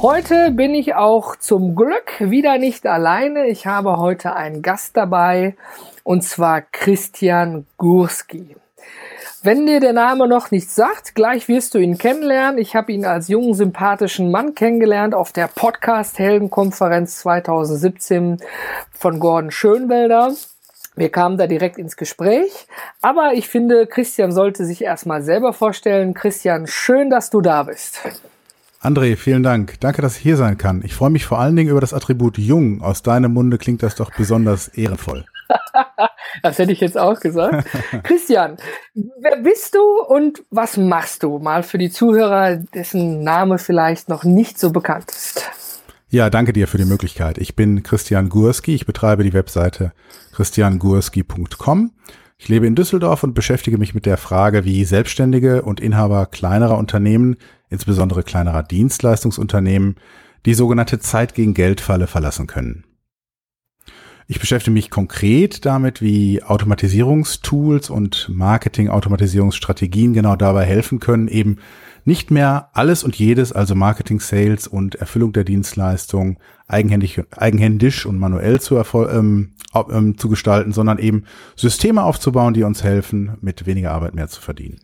Heute bin ich auch zum Glück wieder nicht alleine. Ich habe heute einen Gast dabei und zwar Christian Gurski. Wenn dir der Name noch nichts sagt, gleich wirst du ihn kennenlernen. Ich habe ihn als jungen, sympathischen Mann kennengelernt auf der Podcast-Heldenkonferenz 2017 von Gordon Schönwelder. Wir kamen da direkt ins Gespräch. Aber ich finde, Christian sollte sich erstmal selber vorstellen. Christian, schön, dass du da bist. André, vielen Dank. Danke, dass ich hier sein kann. Ich freue mich vor allen Dingen über das Attribut jung. Aus deinem Munde klingt das doch besonders ehrenvoll. das hätte ich jetzt auch gesagt. Christian, wer bist du und was machst du? Mal für die Zuhörer, dessen Name vielleicht noch nicht so bekannt ist. Ja, danke dir für die Möglichkeit. Ich bin Christian Gurski. Ich betreibe die Webseite christiangurski.com. Ich lebe in Düsseldorf und beschäftige mich mit der Frage, wie Selbstständige und Inhaber kleinerer Unternehmen insbesondere kleinerer Dienstleistungsunternehmen, die sogenannte Zeit gegen Geldfalle verlassen können. Ich beschäftige mich konkret damit, wie Automatisierungstools und Marketing-Automatisierungsstrategien genau dabei helfen können, eben nicht mehr alles und jedes, also Marketing, Sales und Erfüllung der Dienstleistung eigenhändig, eigenhändisch und manuell zu, ähm, ähm, zu gestalten, sondern eben Systeme aufzubauen, die uns helfen, mit weniger Arbeit mehr zu verdienen.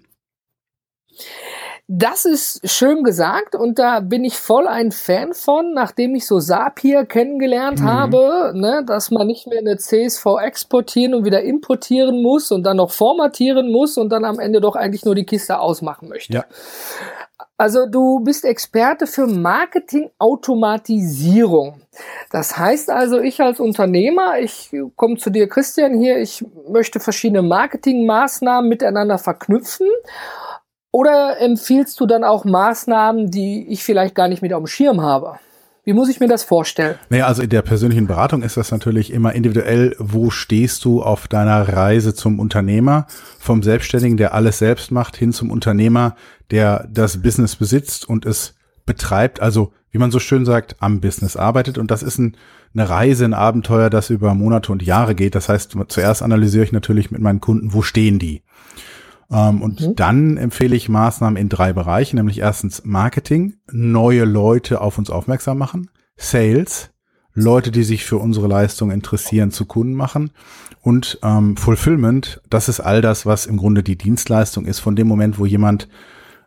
Das ist schön gesagt und da bin ich voll ein Fan von, nachdem ich so Zapier kennengelernt mhm. habe, ne, dass man nicht mehr eine CSV exportieren und wieder importieren muss und dann noch formatieren muss und dann am Ende doch eigentlich nur die Kiste ausmachen möchte. Ja. Also du bist Experte für Marketing-Automatisierung. Das heißt also, ich als Unternehmer, ich komme zu dir, Christian, hier, ich möchte verschiedene Marketingmaßnahmen miteinander verknüpfen oder empfiehlst du dann auch Maßnahmen, die ich vielleicht gar nicht mit auf dem Schirm habe? Wie muss ich mir das vorstellen? Naja, also in der persönlichen Beratung ist das natürlich immer individuell. Wo stehst du auf deiner Reise zum Unternehmer? Vom Selbstständigen, der alles selbst macht, hin zum Unternehmer, der das Business besitzt und es betreibt. Also, wie man so schön sagt, am Business arbeitet. Und das ist ein, eine Reise, ein Abenteuer, das über Monate und Jahre geht. Das heißt, zuerst analysiere ich natürlich mit meinen Kunden, wo stehen die? Ähm, und mhm. dann empfehle ich Maßnahmen in drei Bereichen, nämlich erstens Marketing, neue Leute auf uns aufmerksam machen, Sales, Leute, die sich für unsere Leistung interessieren, zu Kunden machen und ähm, Fulfillment, das ist all das, was im Grunde die Dienstleistung ist, von dem Moment, wo jemand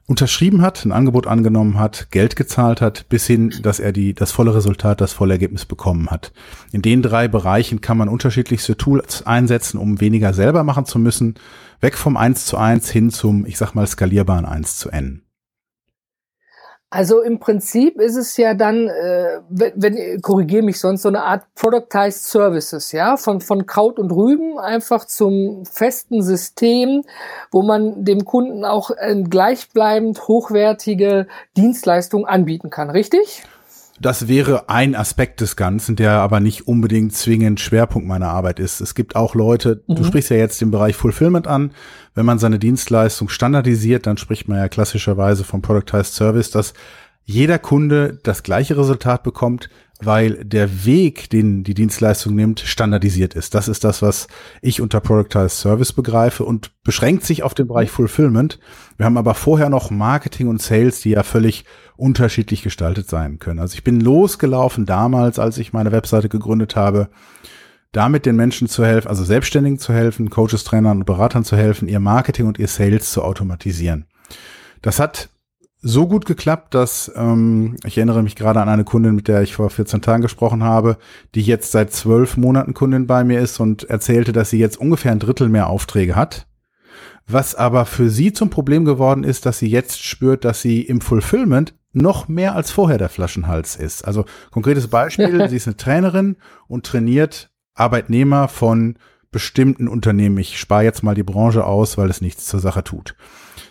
unterschrieben hat, ein Angebot angenommen hat, Geld gezahlt hat, bis hin, dass er die, das volle Resultat, das volle Ergebnis bekommen hat. In den drei Bereichen kann man unterschiedlichste Tools einsetzen, um weniger selber machen zu müssen, weg vom 1 zu 1 hin zum, ich sag mal, skalierbaren 1 zu N. Also im Prinzip ist es ja dann, äh, wenn, wenn korrigiere mich sonst, so eine Art Productized Services, ja, von, von Kraut und Rüben einfach zum festen System, wo man dem Kunden auch äh, gleichbleibend hochwertige Dienstleistungen anbieten kann, richtig? Das wäre ein Aspekt des Ganzen, der aber nicht unbedingt zwingend Schwerpunkt meiner Arbeit ist. Es gibt auch Leute, mhm. du sprichst ja jetzt den Bereich Fulfillment an. Wenn man seine Dienstleistung standardisiert, dann spricht man ja klassischerweise vom Productized Service, dass jeder Kunde das gleiche Resultat bekommt, weil der Weg, den die Dienstleistung nimmt, standardisiert ist. Das ist das, was ich unter Productized Service begreife und beschränkt sich auf den Bereich Fulfillment. Wir haben aber vorher noch Marketing und Sales, die ja völlig unterschiedlich gestaltet sein können. Also ich bin losgelaufen damals, als ich meine Webseite gegründet habe, damit den Menschen zu helfen, also Selbstständigen zu helfen, Coaches, Trainern und Beratern zu helfen, ihr Marketing und ihr Sales zu automatisieren. Das hat so gut geklappt, dass ähm, ich erinnere mich gerade an eine Kundin, mit der ich vor 14 Tagen gesprochen habe, die jetzt seit zwölf Monaten Kundin bei mir ist und erzählte, dass sie jetzt ungefähr ein Drittel mehr Aufträge hat. Was aber für sie zum Problem geworden ist, dass sie jetzt spürt, dass sie im Fulfillment noch mehr als vorher der Flaschenhals ist. Also konkretes Beispiel, sie ist eine Trainerin und trainiert Arbeitnehmer von bestimmten Unternehmen. Ich spare jetzt mal die Branche aus, weil es nichts zur Sache tut.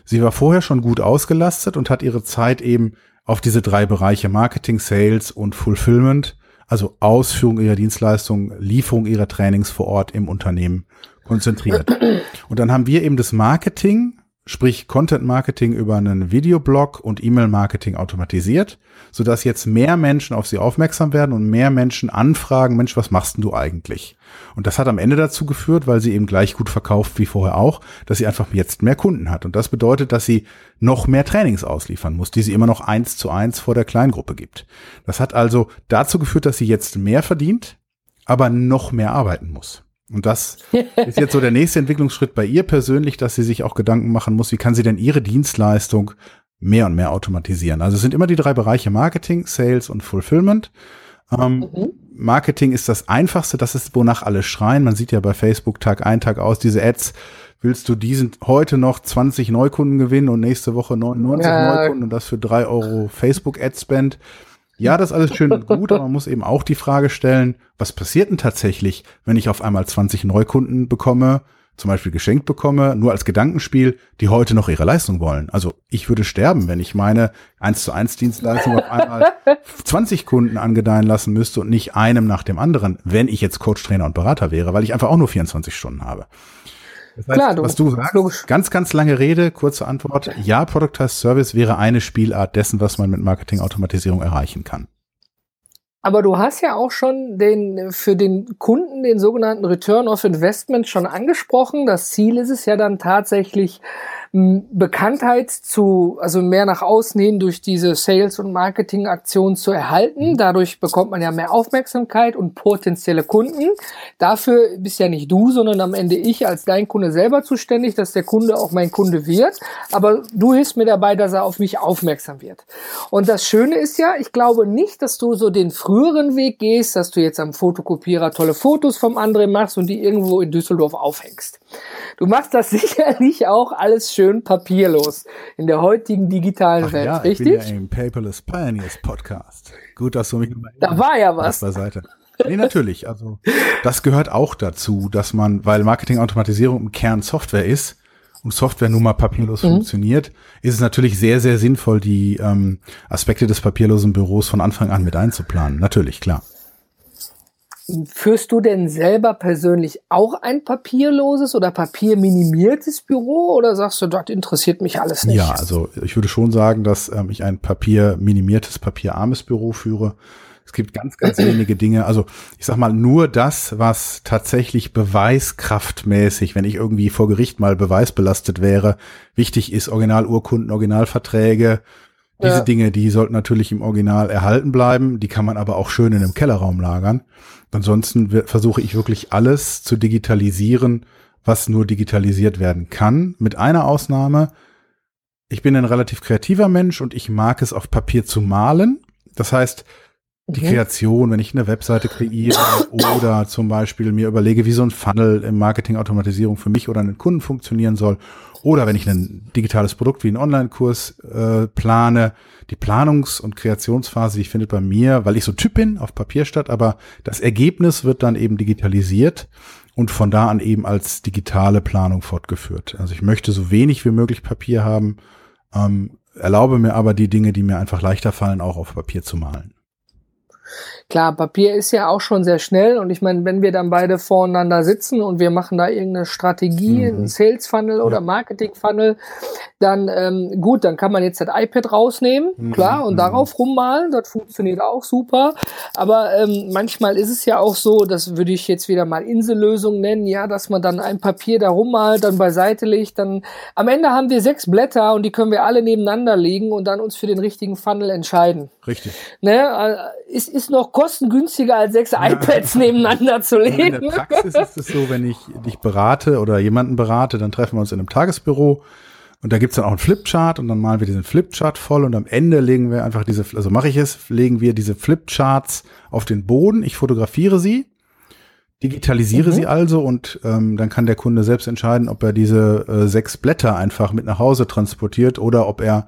Sie war vorher schon gut ausgelastet und hat ihre Zeit eben auf diese drei Bereiche Marketing, Sales und Fulfillment, also Ausführung ihrer Dienstleistungen, Lieferung ihrer Trainings vor Ort im Unternehmen konzentriert. Und dann haben wir eben das Marketing sprich Content Marketing über einen Videoblog und E-Mail Marketing automatisiert, sodass jetzt mehr Menschen auf sie aufmerksam werden und mehr Menschen anfragen, Mensch, was machst denn du eigentlich? Und das hat am Ende dazu geführt, weil sie eben gleich gut verkauft wie vorher auch, dass sie einfach jetzt mehr Kunden hat. Und das bedeutet, dass sie noch mehr Trainings ausliefern muss, die sie immer noch eins zu eins vor der Kleingruppe gibt. Das hat also dazu geführt, dass sie jetzt mehr verdient, aber noch mehr arbeiten muss. Und das ist jetzt so der nächste Entwicklungsschritt bei ihr persönlich, dass sie sich auch Gedanken machen muss, wie kann sie denn ihre Dienstleistung mehr und mehr automatisieren. Also es sind immer die drei Bereiche Marketing, Sales und Fulfillment. Ähm, mhm. Marketing ist das einfachste, das ist, wonach alle schreien. Man sieht ja bei Facebook Tag ein, Tag aus diese Ads. Willst du diesen heute noch 20 Neukunden gewinnen und nächste Woche 99 ja. Neukunden und das für drei Euro Facebook Ad Spend? Ja, das ist alles schön und gut, aber man muss eben auch die Frage stellen, was passiert denn tatsächlich, wenn ich auf einmal 20 Neukunden bekomme, zum Beispiel geschenkt bekomme, nur als Gedankenspiel, die heute noch ihre Leistung wollen. Also ich würde sterben, wenn ich meine 1 zu 1 Dienstleistung auf einmal 20 Kunden angedeihen lassen müsste und nicht einem nach dem anderen, wenn ich jetzt Coach, Trainer und Berater wäre, weil ich einfach auch nur 24 Stunden habe. Das heißt, Klar, du, was du sagst, logisch. ganz, ganz lange Rede, kurze Antwort. Ja, Productized Service wäre eine Spielart dessen, was man mit Marketingautomatisierung erreichen kann. Aber du hast ja auch schon den, für den Kunden den sogenannten Return of Investment schon angesprochen. Das Ziel ist es ja dann tatsächlich, Bekanntheit zu, also mehr nach außen hin durch diese Sales- und Marketing-Aktionen zu erhalten. Mhm. Dadurch bekommt man ja mehr Aufmerksamkeit und potenzielle Kunden. Dafür bist ja nicht du, sondern am Ende ich als dein Kunde selber zuständig, dass der Kunde auch mein Kunde wird. Aber du hilfst mir dabei, dass er auf mich aufmerksam wird. Und das Schöne ist ja, ich glaube nicht, dass du so den früheren Weg gehst, dass du jetzt am Fotokopierer tolle Fotos vom anderen machst und die irgendwo in Düsseldorf aufhängst. Du machst das sicherlich auch alles schön papierlos in der heutigen digitalen Ach Welt, ja, richtig? Ich bin ja im Paperless Pioneers Podcast. Gut, dass du mich Da war ja was. Beiseite. Nee, natürlich. Also, das gehört auch dazu, dass man, weil Marketingautomatisierung im Kern Software ist und Software nun mal papierlos mhm. funktioniert, ist es natürlich sehr, sehr sinnvoll, die ähm, Aspekte des papierlosen Büros von Anfang an mit einzuplanen. Natürlich, klar. Führst du denn selber persönlich auch ein papierloses oder papierminimiertes Büro oder sagst du, dort interessiert mich alles nicht? Ja, also ich würde schon sagen, dass ähm, ich ein papierminimiertes, papierarmes Büro führe. Es gibt ganz, ganz wenige Dinge. Also ich sag mal, nur das, was tatsächlich beweiskraftmäßig, wenn ich irgendwie vor Gericht mal beweisbelastet wäre, wichtig ist, Originalurkunden, Originalverträge, diese ja. Dinge, die sollten natürlich im Original erhalten bleiben. Die kann man aber auch schön in einem Kellerraum lagern. Ansonsten versuche ich wirklich alles zu digitalisieren, was nur digitalisiert werden kann. Mit einer Ausnahme. Ich bin ein relativ kreativer Mensch und ich mag es auf Papier zu malen. Das heißt, die mhm. Kreation, wenn ich eine Webseite kreiere oder zum Beispiel mir überlege, wie so ein Funnel im Marketing-Automatisierung für mich oder einen Kunden funktionieren soll, oder wenn ich ein digitales Produkt wie einen Online-Kurs äh, plane, die Planungs- und Kreationsphase, die findet bei mir, weil ich so Typ bin, auf Papier statt, aber das Ergebnis wird dann eben digitalisiert und von da an eben als digitale Planung fortgeführt. Also ich möchte so wenig wie möglich Papier haben, ähm, erlaube mir aber die Dinge, die mir einfach leichter fallen, auch auf Papier zu malen. Klar, Papier ist ja auch schon sehr schnell und ich meine, wenn wir dann beide voreinander sitzen und wir machen da irgendeine Strategie, mhm. Sales Funnel oder Marketing Funnel, dann ähm, gut, dann kann man jetzt das iPad rausnehmen, mhm. klar, und mhm. darauf rummalen, das funktioniert auch super. Aber ähm, manchmal ist es ja auch so, das würde ich jetzt wieder mal Insellösung nennen, ja, dass man dann ein Papier da rummalt, dann beiseite legt, dann am Ende haben wir sechs Blätter und die können wir alle nebeneinander legen und dann uns für den richtigen Funnel entscheiden. Richtig. Ne, äh, ist, ist noch kostengünstiger als sechs ja. iPads nebeneinander zu legen. In der Praxis ist es so, wenn ich dich berate oder jemanden berate, dann treffen wir uns in einem Tagesbüro und da gibt's dann auch einen Flipchart und dann malen wir diesen Flipchart voll und am Ende legen wir einfach diese, also mache ich es, legen wir diese Flipcharts auf den Boden, ich fotografiere sie, digitalisiere mhm. sie also und ähm, dann kann der Kunde selbst entscheiden, ob er diese äh, sechs Blätter einfach mit nach Hause transportiert oder ob er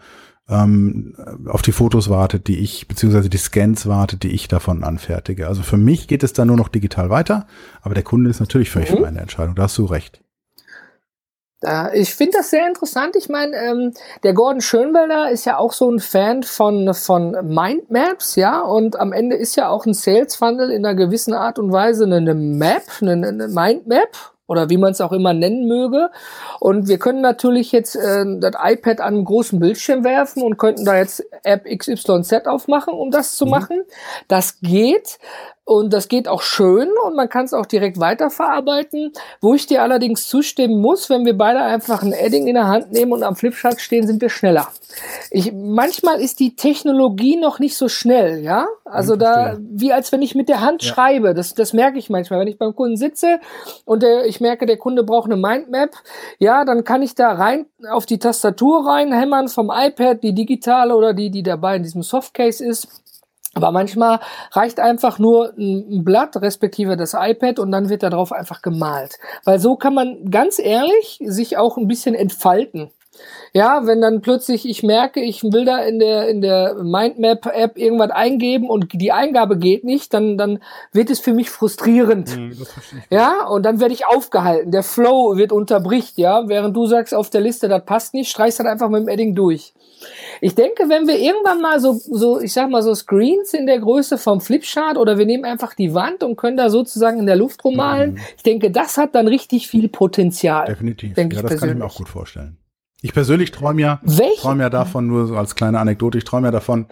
ähm, auf die Fotos wartet, die ich, beziehungsweise die Scans wartet, die ich davon anfertige. Also für mich geht es dann nur noch digital weiter, aber der Kunde ist natürlich völlig mhm. für meine Entscheidung. Da hast du recht. Ja, ich finde das sehr interessant. Ich meine, ähm, der Gordon Schönwelder ist ja auch so ein Fan von, von Mindmaps, ja, und am Ende ist ja auch ein Sales Funnel in einer gewissen Art und Weise eine Map, eine, eine Mindmap oder wie man es auch immer nennen möge. Und wir können natürlich jetzt äh, das iPad an einen großen Bildschirm werfen und könnten da jetzt App XYZ aufmachen, um das zu mhm. machen. Das geht. Und das geht auch schön und man kann es auch direkt weiterverarbeiten. Wo ich dir allerdings zustimmen muss, wenn wir beide einfach ein Edding in der Hand nehmen und am Flipchart stehen, sind wir schneller. Ich, manchmal ist die Technologie noch nicht so schnell, ja. Also da, wie als wenn ich mit der Hand ja. schreibe. Das, das merke ich manchmal. Wenn ich beim Kunden sitze und der, ich merke, der Kunde braucht eine Mindmap, ja, dann kann ich da rein auf die Tastatur reinhämmern vom iPad, die digitale oder die, die dabei in diesem Softcase ist aber manchmal reicht einfach nur ein Blatt, respektive das iPad, und dann wird darauf einfach gemalt. Weil so kann man ganz ehrlich sich auch ein bisschen entfalten. Ja, wenn dann plötzlich ich merke, ich will da in der, in der Mindmap App irgendwas eingeben und die Eingabe geht nicht, dann, dann wird es für mich frustrierend. Mhm, ja, und dann werde ich aufgehalten. Der Flow wird unterbricht, ja. Während du sagst auf der Liste, das passt nicht, streichst halt einfach mit dem Edding durch. Ich denke, wenn wir irgendwann mal so, so, ich sag mal so Screens in der Größe vom Flipchart oder wir nehmen einfach die Wand und können da sozusagen in der Luft rummalen, mhm. ich denke, das hat dann richtig viel Potenzial. Definitiv. Ja, das persönlich. kann ich mir auch gut vorstellen. Ich persönlich träume ja, träume ja davon, nur so als kleine Anekdote, ich träume ja davon,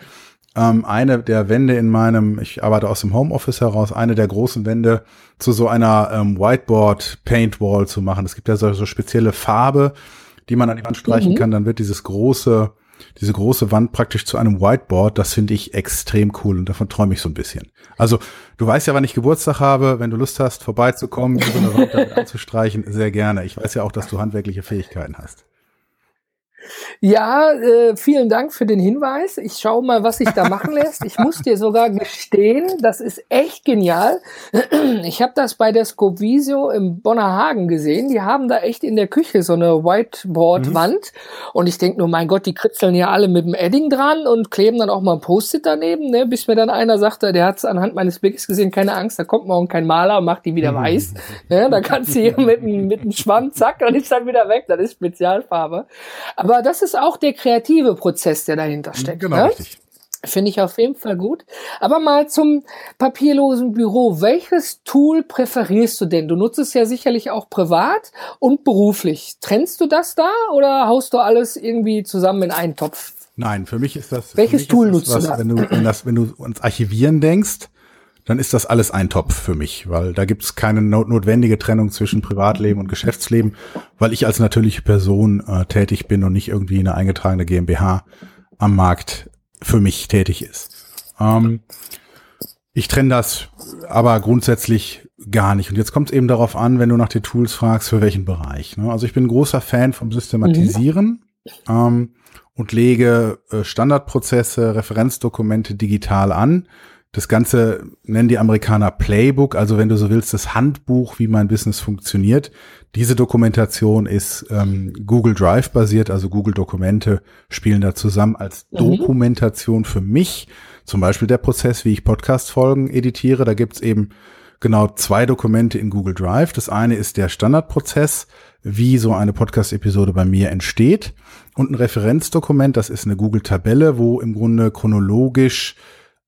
ähm, eine der Wände in meinem, ich arbeite aus dem Homeoffice heraus, eine der großen Wände zu so einer ähm, Whiteboard Paint Wall zu machen. Es gibt ja so, so spezielle Farbe, die man an die Wand streichen mhm. kann, dann wird dieses große, diese große Wand praktisch zu einem Whiteboard. Das finde ich extrem cool und davon träume ich so ein bisschen. Also du weißt ja, wann ich Geburtstag habe. Wenn du Lust hast, vorbeizukommen, so eine Wand damit anzustreichen, sehr gerne. Ich weiß ja auch, dass du handwerkliche Fähigkeiten hast. Ja, äh, vielen Dank für den Hinweis. Ich schaue mal, was sich da machen lässt. Ich muss dir sogar gestehen, das ist echt genial. Ich habe das bei der Scovisio im Bonner Hagen gesehen. Die haben da echt in der Küche so eine Whiteboard-Wand. Mhm. Und ich denk nur, mein Gott, die kritzeln ja alle mit dem Edding dran und kleben dann auch mal ein Post-it daneben, ne? bis mir dann einer sagte, der hat anhand meines Blickes gesehen, keine Angst, da kommt morgen kein Maler und macht die wieder mhm. weiß. Ne? Da kannst du hier mit, mit dem Schwamm, zack, und ist dann wieder weg. Das ist Spezialfarbe. Aber das ist auch der kreative Prozess, der dahinter steckt. Genau, ne? richtig. Finde ich auf jeden Fall gut. Aber mal zum papierlosen Büro. Welches Tool präferierst du denn? Du nutzt es ja sicherlich auch privat und beruflich. Trennst du das da oder haust du alles irgendwie zusammen in einen Topf? Nein, für mich ist das. Welches Tool nutzt was, du da? Wenn du, wenn, das, wenn du ans Archivieren denkst, dann ist das alles ein Topf für mich, weil da gibt es keine not notwendige Trennung zwischen Privatleben und Geschäftsleben, weil ich als natürliche Person äh, tätig bin und nicht irgendwie eine eingetragene GmbH am Markt für mich tätig ist. Ähm, ich trenne das aber grundsätzlich gar nicht. Und jetzt kommt es eben darauf an, wenn du nach den Tools fragst, für welchen Bereich. Ne? Also ich bin ein großer Fan vom Systematisieren mhm. ähm, und lege äh, Standardprozesse, Referenzdokumente digital an das Ganze nennen die Amerikaner Playbook, also wenn du so willst, das Handbuch, wie mein Business funktioniert. Diese Dokumentation ist ähm, Google Drive basiert, also Google Dokumente spielen da zusammen als mhm. Dokumentation für mich. Zum Beispiel der Prozess, wie ich Podcast-Folgen editiere. Da gibt's eben genau zwei Dokumente in Google Drive. Das eine ist der Standardprozess, wie so eine Podcast-Episode bei mir entsteht. Und ein Referenzdokument, das ist eine Google-Tabelle, wo im Grunde chronologisch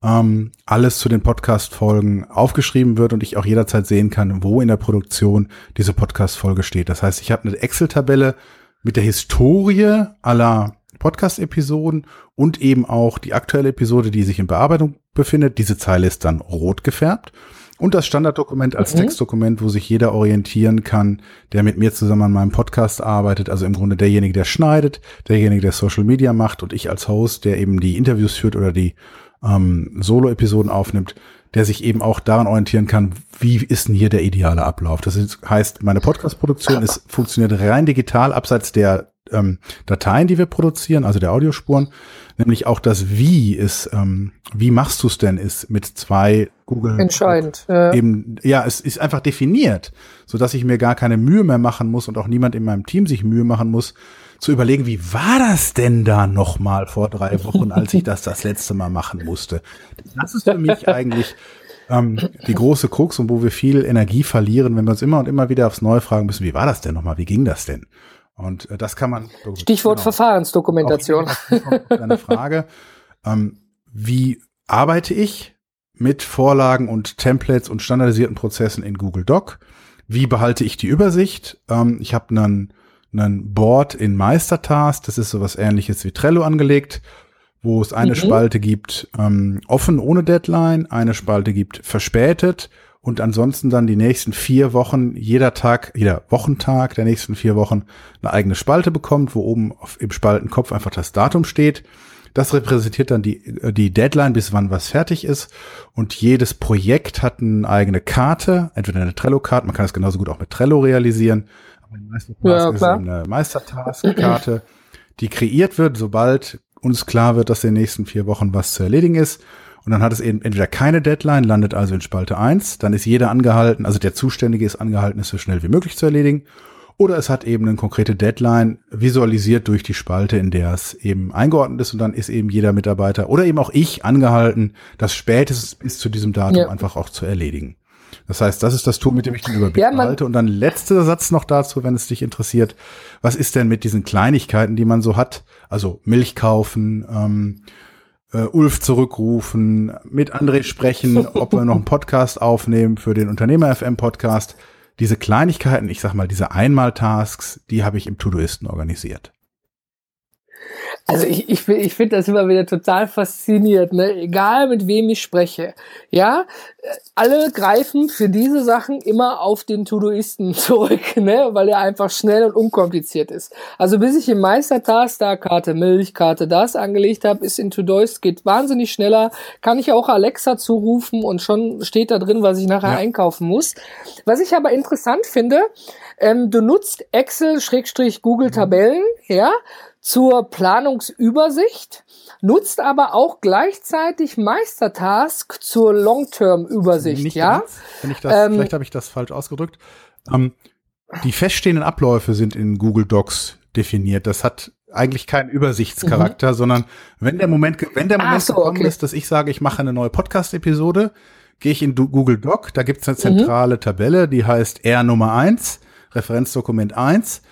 ähm, alles zu den Podcast-Folgen aufgeschrieben wird und ich auch jederzeit sehen kann, wo in der Produktion diese Podcast-Folge steht. Das heißt, ich habe eine Excel-Tabelle mit der Historie aller Podcast-Episoden und eben auch die aktuelle Episode, die sich in Bearbeitung befindet. Diese Zeile ist dann rot gefärbt. Und das Standarddokument als mhm. Textdokument, wo sich jeder orientieren kann, der mit mir zusammen an meinem Podcast arbeitet. Also im Grunde derjenige, der schneidet, derjenige, der Social Media macht und ich als Host, der eben die Interviews führt oder die ähm, Solo-Episoden aufnimmt, der sich eben auch daran orientieren kann, wie ist denn hier der ideale Ablauf. Das heißt, meine Podcast-Produktion ist funktioniert rein digital, abseits der ähm, Dateien, die wir produzieren, also der Audiospuren, nämlich auch das Wie ist, ähm, wie machst du es denn, ist mit zwei Google entscheidend. Ja. Eben, ja, es ist einfach definiert, so dass ich mir gar keine Mühe mehr machen muss und auch niemand in meinem Team sich Mühe machen muss, zu überlegen, wie war das denn da noch mal vor drei Wochen, als ich das das letzte Mal machen musste. Das ist für mich eigentlich ähm, die große Krux und wo wir viel Energie verlieren, wenn wir uns immer und immer wieder aufs Neue fragen müssen, wie war das denn noch mal, wie ging das denn? Und äh, das kann man. Stichwort genau. Verfahrensdokumentation. Eine Frage. Ähm, wie arbeite ich mit Vorlagen und Templates und standardisierten Prozessen in Google Doc? Wie behalte ich die Übersicht? Ähm, ich habe einen, einen Board in Meistertask. Das ist sowas ähnliches wie Trello angelegt, wo es eine mhm. Spalte gibt, ähm, offen ohne Deadline, eine Spalte gibt verspätet und ansonsten dann die nächsten vier Wochen, jeder Tag, jeder Wochentag der nächsten vier Wochen eine eigene Spalte bekommt, wo oben auf, im Spaltenkopf einfach das Datum steht. Das repräsentiert dann die, äh, die Deadline, bis wann was fertig ist. Und jedes Projekt hat eine eigene Karte, entweder eine Trello-Karte, man kann es genauso gut auch mit Trello realisieren. Die Meistertask ja, ist eine Meistertask-Karte, die kreiert wird, sobald uns klar wird, dass in den nächsten vier Wochen was zu erledigen ist. Und dann hat es eben entweder keine Deadline, landet also in Spalte 1, dann ist jeder angehalten, also der Zuständige ist angehalten, es so schnell wie möglich zu erledigen. Oder es hat eben eine konkrete Deadline visualisiert durch die Spalte, in der es eben eingeordnet ist und dann ist eben jeder Mitarbeiter oder eben auch ich angehalten, das spätestens bis zu diesem Datum ja. einfach auch zu erledigen. Das heißt, das ist das Tool, mit dem ich den Überblick ja, halte. Und dann letzter Satz noch dazu, wenn es dich interessiert. Was ist denn mit diesen Kleinigkeiten, die man so hat? Also Milch kaufen, ähm, äh, Ulf zurückrufen, mit André sprechen, ob wir noch einen Podcast aufnehmen für den Unternehmer FM Podcast. Diese Kleinigkeiten, ich sag mal, diese Einmaltasks, die habe ich im Todoisten organisiert. Also ich, ich, ich finde das immer wieder total faszinierend, ne? egal mit wem ich spreche. Ja, alle greifen für diese Sachen immer auf den Todoisten zurück, ne? weil er einfach schnell und unkompliziert ist. Also bis ich im Meistertask da Karte Milch, Karte das angelegt habe, ist in Todoist geht wahnsinnig schneller. Kann ich auch Alexa zurufen und schon steht da drin, was ich nachher ja. einkaufen muss. Was ich aber interessant finde, ähm, du nutzt Excel-Google Tabellen, ja, zur Planungsübersicht, nutzt aber auch gleichzeitig Meistertask zur Long-Term-Übersicht, ja? Ganz, wenn ich das, ähm, vielleicht habe ich das falsch ausgedrückt. Ähm, die feststehenden Abläufe sind in Google Docs definiert. Das hat eigentlich keinen Übersichtscharakter, mhm. sondern wenn der Moment, wenn der Moment so, gekommen okay. ist, dass ich sage, ich mache eine neue Podcast-Episode, gehe ich in Google Doc, da gibt es eine mhm. zentrale mhm. Tabelle, die heißt R Nummer eins, Referenzdokument eins.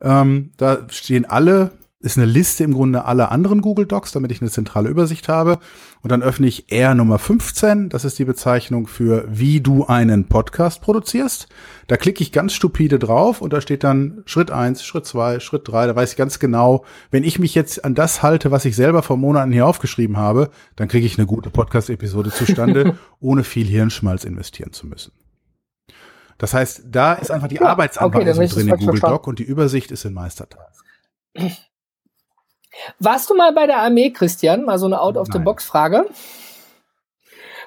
Ähm, da stehen alle ist eine Liste im Grunde aller anderen Google Docs, damit ich eine zentrale Übersicht habe. Und dann öffne ich R Nummer 15. Das ist die Bezeichnung für, wie du einen Podcast produzierst. Da klicke ich ganz stupide drauf und da steht dann Schritt eins, Schritt zwei, Schritt drei. Da weiß ich ganz genau, wenn ich mich jetzt an das halte, was ich selber vor Monaten hier aufgeschrieben habe, dann kriege ich eine gute Podcast-Episode zustande, ohne viel Hirnschmalz investieren zu müssen. Das heißt, da ist einfach die ja, Arbeitsanweisung okay, drin in Google Doc und die Übersicht ist in Meistertask. Warst du mal bei der Armee, Christian? Mal so eine Out-of-the-Box-Frage.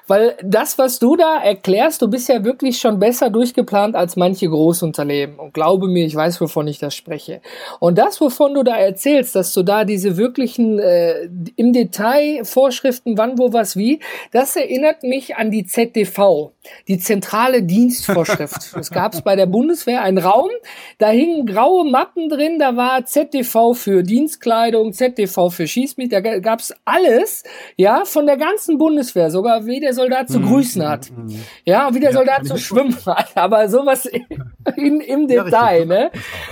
Weil das, was du da erklärst, du bist ja wirklich schon besser durchgeplant als manche Großunternehmen. Und glaube mir, ich weiß, wovon ich das spreche. Und das, wovon du da erzählst, dass du da diese wirklichen äh, im Detail Vorschriften, wann, wo, was, wie, das erinnert mich an die ZDV, die zentrale Dienstvorschrift. es gab bei der Bundeswehr einen Raum, da hingen graue Mappen drin, da war ZDV für Dienstkleidung, ZDV für Schießmittel, da gab's alles, ja, von der ganzen Bundeswehr, sogar wie der Soldat zu mhm. grüßen hat. Mhm. Ja, wie der ja, Soldat zu schwimmen hat. Aber sowas in, im Detail, ja, ne?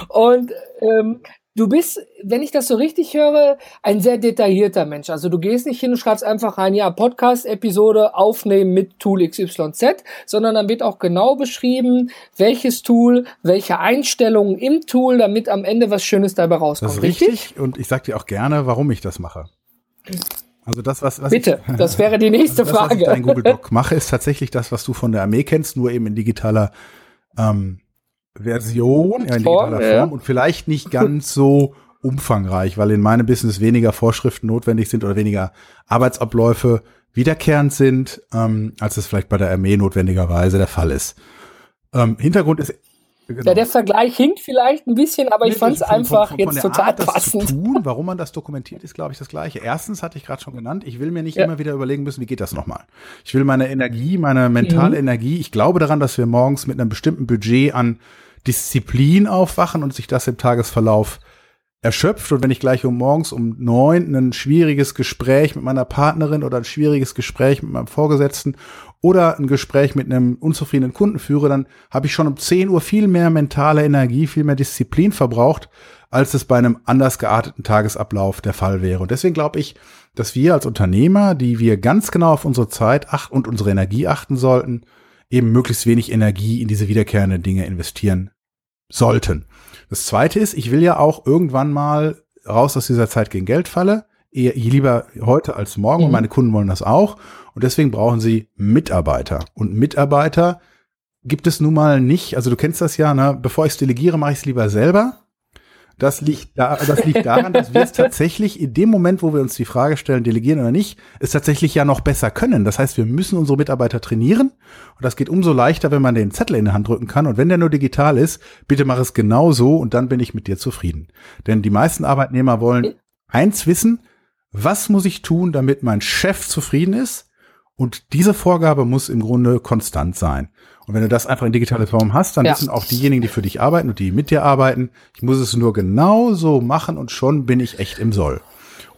Und ähm, du bist, wenn ich das so richtig höre, ein sehr detaillierter Mensch. Also du gehst nicht hin und schreibst einfach rein, ja, Podcast-Episode aufnehmen mit Tool XYZ, sondern dann wird auch genau beschrieben, welches Tool, welche Einstellungen im Tool, damit am Ende was Schönes dabei rauskommt. Das ist richtig. richtig? Und ich sag dir auch gerne, warum ich das mache. Also das, was, was Bitte, ich, das wäre die nächste also das, Frage. Was ich dein Google Doc mache, ist tatsächlich das, was du von der Armee kennst, nur eben in digitaler ähm, Version, ja, in digitaler Form, Form und vielleicht nicht ganz so umfangreich, weil in meinem Business weniger Vorschriften notwendig sind oder weniger Arbeitsabläufe wiederkehrend sind, ähm, als es vielleicht bei der Armee notwendigerweise der Fall ist. Ähm, Hintergrund ist Genau. Ja, der Vergleich hinkt vielleicht ein bisschen, aber ich fand es einfach von, von, von jetzt total Art, passend. Zu tun, warum man das dokumentiert, ist, glaube ich, das Gleiche. Erstens hatte ich gerade schon genannt, ich will mir nicht ja. immer wieder überlegen müssen, wie geht das nochmal. Ich will meine Energie, meine mentale mhm. Energie, ich glaube daran, dass wir morgens mit einem bestimmten Budget an Disziplin aufwachen und sich das im Tagesverlauf erschöpft und wenn ich gleich um morgens um neun ein schwieriges Gespräch mit meiner Partnerin oder ein schwieriges Gespräch mit meinem Vorgesetzten oder ein Gespräch mit einem unzufriedenen Kunden führe, dann habe ich schon um 10 Uhr viel mehr mentale Energie, viel mehr Disziplin verbraucht, als es bei einem anders gearteten Tagesablauf der Fall wäre. Und deswegen glaube ich, dass wir als Unternehmer, die wir ganz genau auf unsere Zeit und unsere Energie achten sollten, eben möglichst wenig Energie in diese wiederkehrenden Dinge investieren sollten. Das zweite ist, ich will ja auch irgendwann mal raus aus dieser Zeit gegen Geld falle. Eher, lieber heute als morgen mhm. und meine Kunden wollen das auch. Und deswegen brauchen sie Mitarbeiter. Und Mitarbeiter gibt es nun mal nicht. Also du kennst das ja, ne? bevor ich es delegiere, mache ich es lieber selber. Das liegt, da, das liegt daran, dass wir es tatsächlich in dem Moment, wo wir uns die Frage stellen, delegieren oder nicht, es tatsächlich ja noch besser können. Das heißt, wir müssen unsere Mitarbeiter trainieren. Und das geht umso leichter, wenn man den Zettel in die Hand drücken kann. Und wenn der nur digital ist, bitte mach es genau so und dann bin ich mit dir zufrieden. Denn die meisten Arbeitnehmer wollen eins wissen, was muss ich tun, damit mein Chef zufrieden ist? Und diese Vorgabe muss im Grunde konstant sein. Und wenn du das einfach in digitaler Form hast, dann ja. wissen auch diejenigen, die für dich arbeiten und die mit dir arbeiten, ich muss es nur genau so machen und schon bin ich echt im Soll.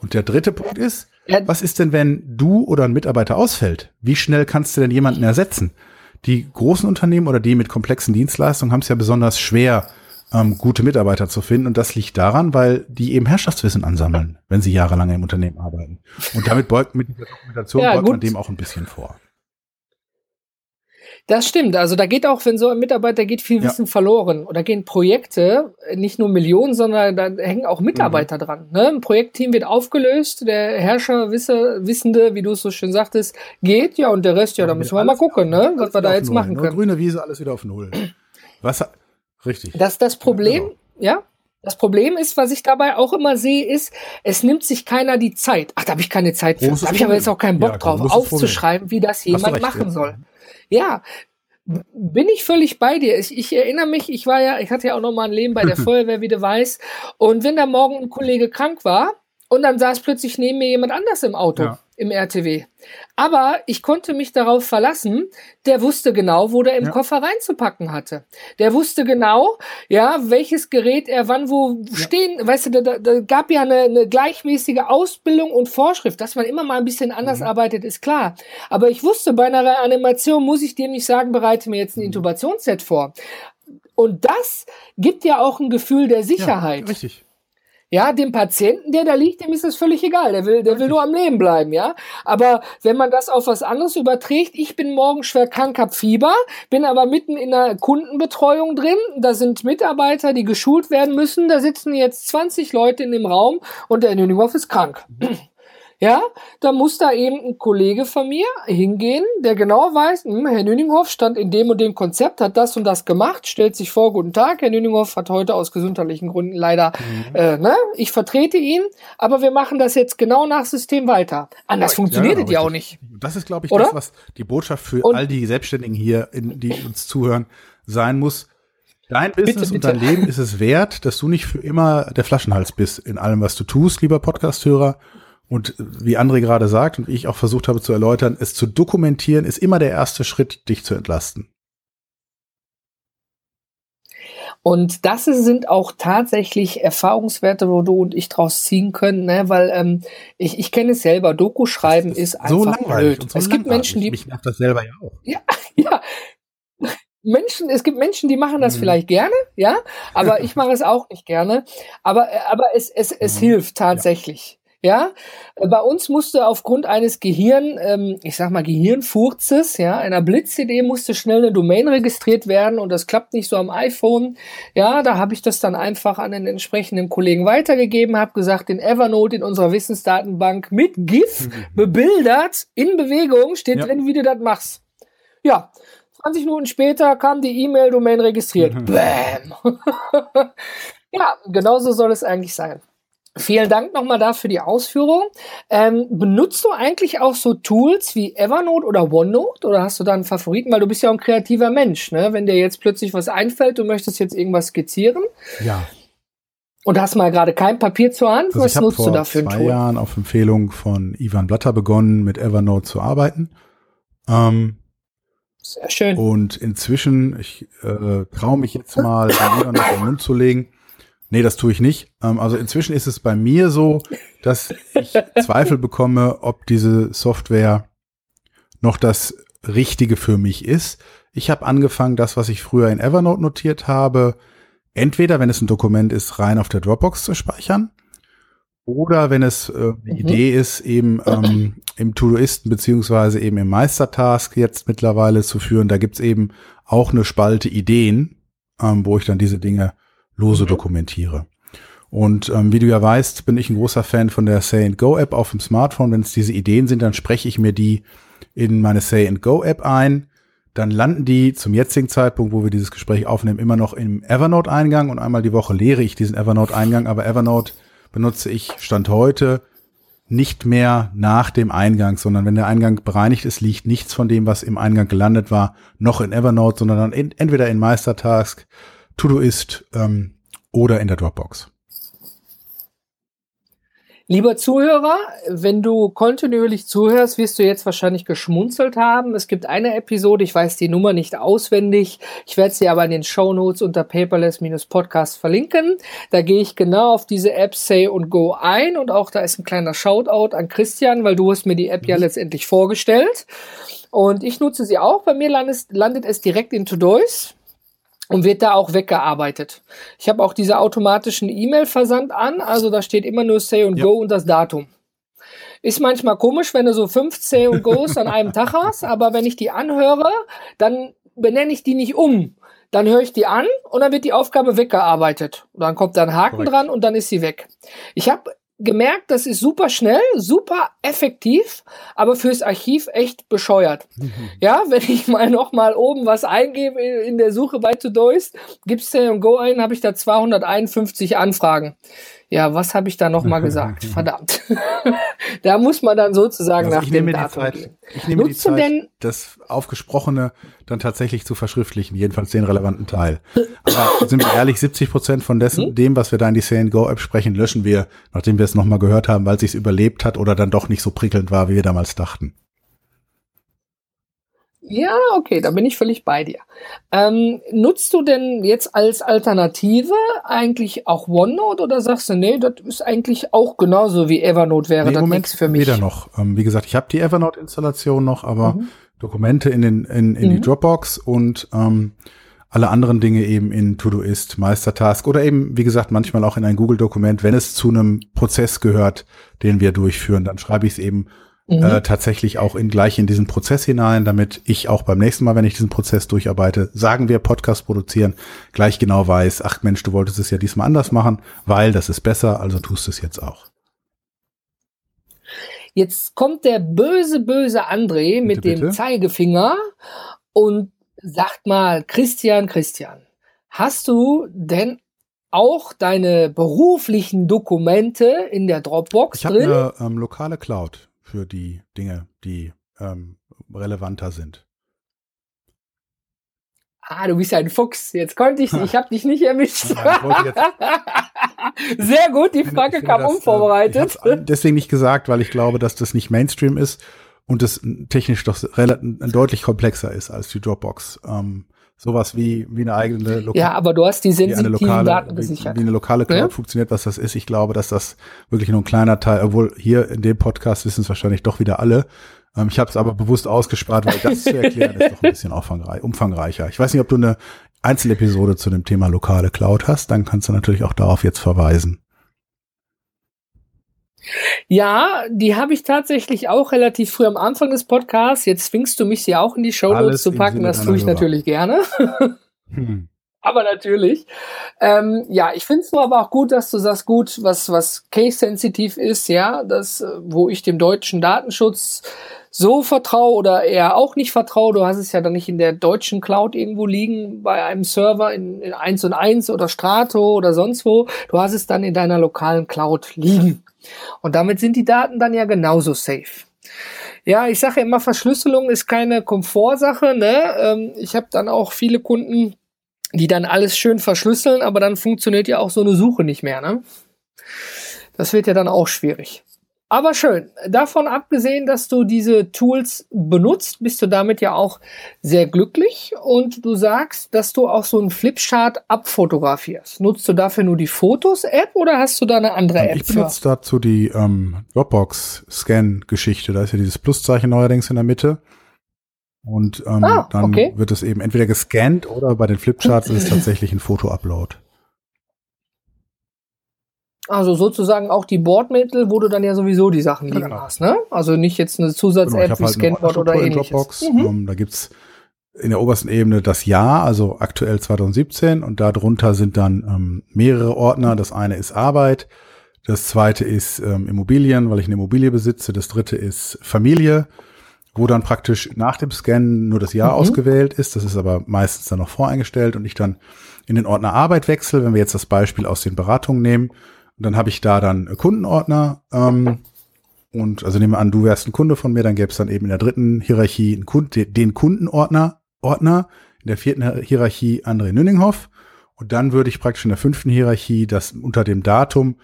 Und der dritte Punkt ist, was ist denn, wenn du oder ein Mitarbeiter ausfällt? Wie schnell kannst du denn jemanden ersetzen? Die großen Unternehmen oder die mit komplexen Dienstleistungen haben es ja besonders schwer, ähm, gute Mitarbeiter zu finden. Und das liegt daran, weil die eben Herrschaftswissen ansammeln, wenn sie jahrelang im Unternehmen arbeiten. Und damit beugt mit dieser Dokumentation ja, beugt man dem auch ein bisschen vor. Das stimmt. Also da geht auch, wenn so ein Mitarbeiter geht, viel Wissen ja. verloren. Oder gehen Projekte, nicht nur Millionen, sondern da hängen auch Mitarbeiter mhm. dran. Ne? Ein Projektteam wird aufgelöst, der Herrscher, Wisse, Wissende, wie du es so schön sagtest, geht, ja, und der Rest, ja, da müssen wir mal gucken, ne? was wir da jetzt machen ne? können. Grüne Wiese, alles wieder auf Null. Was, richtig. Das, das Problem, ja, genau. ja das Problem ist, was ich dabei auch immer sehe, ist, es nimmt sich keiner die Zeit. Ach, da habe ich keine Zeit für. Da habe ich aber jetzt auch keinen Bock ja, drauf, aufzuschreiben, wie das jemand recht, machen ja. soll. Ja, bin ich völlig bei dir. Ich, ich, erinnere mich, ich war ja, ich hatte ja auch noch mal ein Leben bei der Feuerwehr, wie du weißt. Und wenn da morgen ein Kollege krank war und dann saß plötzlich neben mir jemand anders im Auto. Ja im RTW. Aber ich konnte mich darauf verlassen, der wusste genau, wo der im ja. Koffer reinzupacken hatte. Der wusste genau, ja, welches Gerät er wann wo ja. stehen, weißt du, da, da gab ja eine, eine gleichmäßige Ausbildung und Vorschrift, dass man immer mal ein bisschen anders mhm. arbeitet, ist klar. Aber ich wusste, bei einer Reanimation muss ich dem nicht sagen, bereite mir jetzt ein mhm. Intubationsset vor. Und das gibt ja auch ein Gefühl der Sicherheit. Ja, richtig. Ja, dem Patienten, der da liegt, dem ist es völlig egal. Der will, der will nur am Leben bleiben, ja. Aber wenn man das auf was anderes überträgt, ich bin morgen schwer krank, hab Fieber, bin aber mitten in der Kundenbetreuung drin. Da sind Mitarbeiter, die geschult werden müssen. Da sitzen jetzt 20 Leute in dem Raum und der Nüninghoff ist krank. Ja, da muss da eben ein Kollege von mir hingehen, der genau weiß, hm, Herr Nüninghoff stand in dem und dem Konzept, hat das und das gemacht, stellt sich vor, guten Tag, Herr Nüninghoff hat heute aus gesundheitlichen Gründen leider, mhm. äh, ne, ich vertrete ihn, aber wir machen das jetzt genau nach System weiter. Anders ja, funktioniert es ja, auch nicht. Das ist, glaube ich, Oder? das, was die Botschaft für und, all die Selbstständigen hier, in, die uns zuhören, sein muss. Dein Business bitte, bitte. und dein Leben ist es wert, dass du nicht für immer der Flaschenhals bist in allem, was du tust, lieber Podcasthörer. Und wie André gerade sagt und ich auch versucht habe zu erläutern, es zu dokumentieren, ist immer der erste Schritt, dich zu entlasten. Und das sind auch tatsächlich Erfahrungswerte, wo du und ich draus ziehen können, ne? weil ähm, ich, ich kenne es selber, Doku schreiben ist, ist, einfach so langweilig blöd. So es gibt Menschen, die. Ich mache das selber ja auch. Ja, ja. Menschen, es gibt Menschen, die machen das mhm. vielleicht gerne, ja, aber ich mache es auch nicht gerne. Aber, aber es, es, es mhm. hilft tatsächlich. Ja, bei uns musste aufgrund eines Gehirn, ähm, ich sag mal Gehirnfurzes, ja, einer Blitz-CD musste schnell eine Domain registriert werden und das klappt nicht so am iPhone. Ja, da habe ich das dann einfach an den entsprechenden Kollegen weitergegeben, habe gesagt, in Evernote in unserer Wissensdatenbank mit GIF mhm. bebildert in Bewegung steht ja. drin, wie du das machst. Ja, 20 Minuten später kam die E-Mail-Domain registriert. Mhm. Bam. ja, genauso soll es eigentlich sein. Vielen Dank nochmal dafür die Ausführung. Ähm, benutzt du eigentlich auch so Tools wie Evernote oder OneNote oder hast du da einen Favoriten? Weil du bist ja auch ein kreativer Mensch, ne? Wenn dir jetzt plötzlich was einfällt, du möchtest jetzt irgendwas skizzieren. Ja. Und hast mal gerade kein Papier zur Hand. Also was nutzt du dafür? Ich habe vor zwei Jahren auf Empfehlung von Ivan Blatter begonnen, mit Evernote zu arbeiten. Ähm, Sehr schön. Und inzwischen, ich äh, traue mich jetzt mal, Evernote in den Mund zu legen Nee, das tue ich nicht. Ähm, also inzwischen ist es bei mir so, dass ich Zweifel bekomme, ob diese Software noch das Richtige für mich ist. Ich habe angefangen, das, was ich früher in Evernote notiert habe, entweder, wenn es ein Dokument ist, rein auf der Dropbox zu speichern. Oder wenn es äh, die mhm. Idee ist, eben ähm, im Todoisten beziehungsweise eben im Meistertask jetzt mittlerweile zu führen, da gibt's eben auch eine Spalte Ideen, ähm, wo ich dann diese Dinge lose mhm. dokumentiere. Und ähm, wie du ja weißt, bin ich ein großer Fan von der Say and Go App auf dem Smartphone. Wenn es diese Ideen sind, dann spreche ich mir die in meine Say and Go App ein. Dann landen die zum jetzigen Zeitpunkt, wo wir dieses Gespräch aufnehmen, immer noch im Evernote-Eingang und einmal die Woche leere ich diesen Evernote-Eingang. Aber Evernote benutze ich Stand heute nicht mehr nach dem Eingang, sondern wenn der Eingang bereinigt ist, liegt nichts von dem, was im Eingang gelandet war, noch in Evernote, sondern dann in, entweder in Meistertask, Todoist ähm, oder in der Dropbox. Lieber Zuhörer, wenn du kontinuierlich zuhörst, wirst du jetzt wahrscheinlich geschmunzelt haben. Es gibt eine Episode, ich weiß die Nummer nicht auswendig. Ich werde sie aber in den Show Notes unter paperless-podcast verlinken. Da gehe ich genau auf diese App Say und Go ein und auch da ist ein kleiner Shoutout an Christian, weil du hast mir die App ja mhm. letztendlich vorgestellt. Und ich nutze sie auch. Bei mir landet, landet es direkt in Todoist und wird da auch weggearbeitet. Ich habe auch diese automatischen E-Mail-Versand an, also da steht immer nur Say und ja. Go und das Datum. Ist manchmal komisch, wenn du so fünf Say und Go's an einem Tag hast, aber wenn ich die anhöre, dann benenne ich die nicht um. Dann höre ich die an und dann wird die Aufgabe weggearbeitet. Und dann kommt da ein Haken Korrekt. dran und dann ist sie weg. Ich habe gemerkt, das ist super schnell, super effektiv, aber fürs Archiv echt bescheuert. Mhm. Ja, wenn ich mal noch mal oben was eingebe in der Suche bei Todoist, gibt's Say und Go ein, habe ich da 251 Anfragen. Ja, was habe ich da noch mal gesagt? Verdammt. da muss man dann sozusagen also nach dem Datum Zeit, gehen. Ich nehme Nutzt die Zeit, denn, das Aufgesprochene dann tatsächlich zu verschriftlichen, jedenfalls den relevanten Teil. Aber sind wir ehrlich, 70 Prozent von dessen, hm? dem, was wir da in die Say Go App sprechen, löschen wir, nachdem wir es noch mal gehört haben, weil es sich überlebt hat oder dann doch nicht so prickelnd war, wie wir damals dachten. Ja, okay, da bin ich völlig bei dir. Ähm, nutzt du denn jetzt als Alternative eigentlich auch OneNote oder sagst du, nee, das ist eigentlich auch genauso wie Evernote wäre nee, das nichts für mich? Weder noch. Ähm, wie gesagt, ich habe die Evernote-Installation noch, aber mhm. Dokumente in, den, in, in mhm. die Dropbox und ähm, alle anderen Dinge eben in Todoist, Meistertask oder eben, wie gesagt, manchmal auch in ein Google-Dokument, wenn es zu einem Prozess gehört, den wir durchführen, dann schreibe ich es eben mhm. äh, tatsächlich auch in gleich in diesen Prozess hinein, damit ich auch beim nächsten Mal, wenn ich diesen Prozess durcharbeite, sagen wir Podcast produzieren, gleich genau weiß, ach Mensch, du wolltest es ja diesmal anders machen, weil das ist besser, also tust du es jetzt auch. Jetzt kommt der böse, böse André mit bitte, dem bitte? Zeigefinger und sagt mal, Christian, Christian, hast du denn auch deine beruflichen Dokumente in der Dropbox ich drin? Ich habe eine ähm, lokale Cloud für die Dinge, die ähm, relevanter sind. Ah, du bist ja ein Fuchs. Jetzt konnte ich, ich habe dich nicht erwischt. Sehr gut, die Frage kam das, äh, unvorbereitet. Deswegen nicht gesagt, weil ich glaube, dass das nicht Mainstream ist und es technisch doch relativ, deutlich komplexer ist als die Dropbox. Ähm, sowas wie, wie eine eigene Loka Ja, aber du hast die sensitiven lokale, Daten gesichert. Wie, wie eine lokale Cloud ja? funktioniert, was das ist. Ich glaube, dass das wirklich nur ein kleiner Teil, obwohl hier in dem Podcast wissen es wahrscheinlich doch wieder alle. Ähm, ich habe es aber bewusst ausgespart, weil das zu erklären ist doch ein bisschen umfangreich, umfangreicher. Ich weiß nicht, ob du eine Einzelepisode zu dem Thema lokale Cloud hast, dann kannst du natürlich auch darauf jetzt verweisen. Ja, die habe ich tatsächlich auch relativ früh am Anfang des Podcasts. Jetzt zwingst du mich sie auch in die Show Notes zu packen. Das tue ich natürlich gerne. hm. Aber natürlich. Ähm, ja, ich finde es nur aber auch gut, dass du sagst, gut, was, was case-sensitiv ist, ja, das, äh, wo ich dem deutschen Datenschutz so vertraue oder eher auch nicht vertraue. Du hast es ja dann nicht in der deutschen Cloud irgendwo liegen, bei einem Server in, in 1 und 1 oder Strato oder sonst wo. Du hast es dann in deiner lokalen Cloud liegen. Und damit sind die Daten dann ja genauso safe. Ja, ich sage immer, Verschlüsselung ist keine Komfortsache. Ne? Ähm, ich habe dann auch viele Kunden, die dann alles schön verschlüsseln, aber dann funktioniert ja auch so eine Suche nicht mehr. Ne? Das wird ja dann auch schwierig. Aber schön. Davon abgesehen, dass du diese Tools benutzt, bist du damit ja auch sehr glücklich und du sagst, dass du auch so einen Flipchart abfotografierst. Nutzt du dafür nur die Fotos-App oder hast du da eine andere ähm, App? Ich benutze dazu die ähm, Dropbox-Scan-Geschichte. Da ist ja dieses Pluszeichen neuerdings in der Mitte. Und ähm, ah, dann okay. wird es eben entweder gescannt oder bei den Flipcharts ist es tatsächlich ein Foto-Upload. Also sozusagen auch die Bordmittel, wo du dann ja sowieso die Sachen liegen genau. hast, ne? Also nicht jetzt eine Zusatz-App genau, wie halt Scanboard oder ähnliches. Dropbox. Mhm. Um, ähm, da gibt's in der obersten Ebene das Jahr, also aktuell 2017 und darunter sind dann ähm, mehrere Ordner. Das eine ist Arbeit, das zweite ist ähm, Immobilien, weil ich eine Immobilie besitze, das dritte ist Familie, wo dann praktisch nach dem Scan nur das Jahr mhm. ausgewählt ist. Das ist aber meistens dann noch voreingestellt und ich dann in den Ordner Arbeit wechsle, wenn wir jetzt das Beispiel aus den Beratungen nehmen. Und dann habe ich da dann Kundenordner. Ähm, und also nehmen wir an, du wärst ein Kunde von mir, dann gäbe es dann eben in der dritten Hierarchie Kunde, den Kundenordner, Ordner, in der vierten Hierarchie André Nünninghoff. Und dann würde ich praktisch in der fünften Hierarchie das unter dem Datum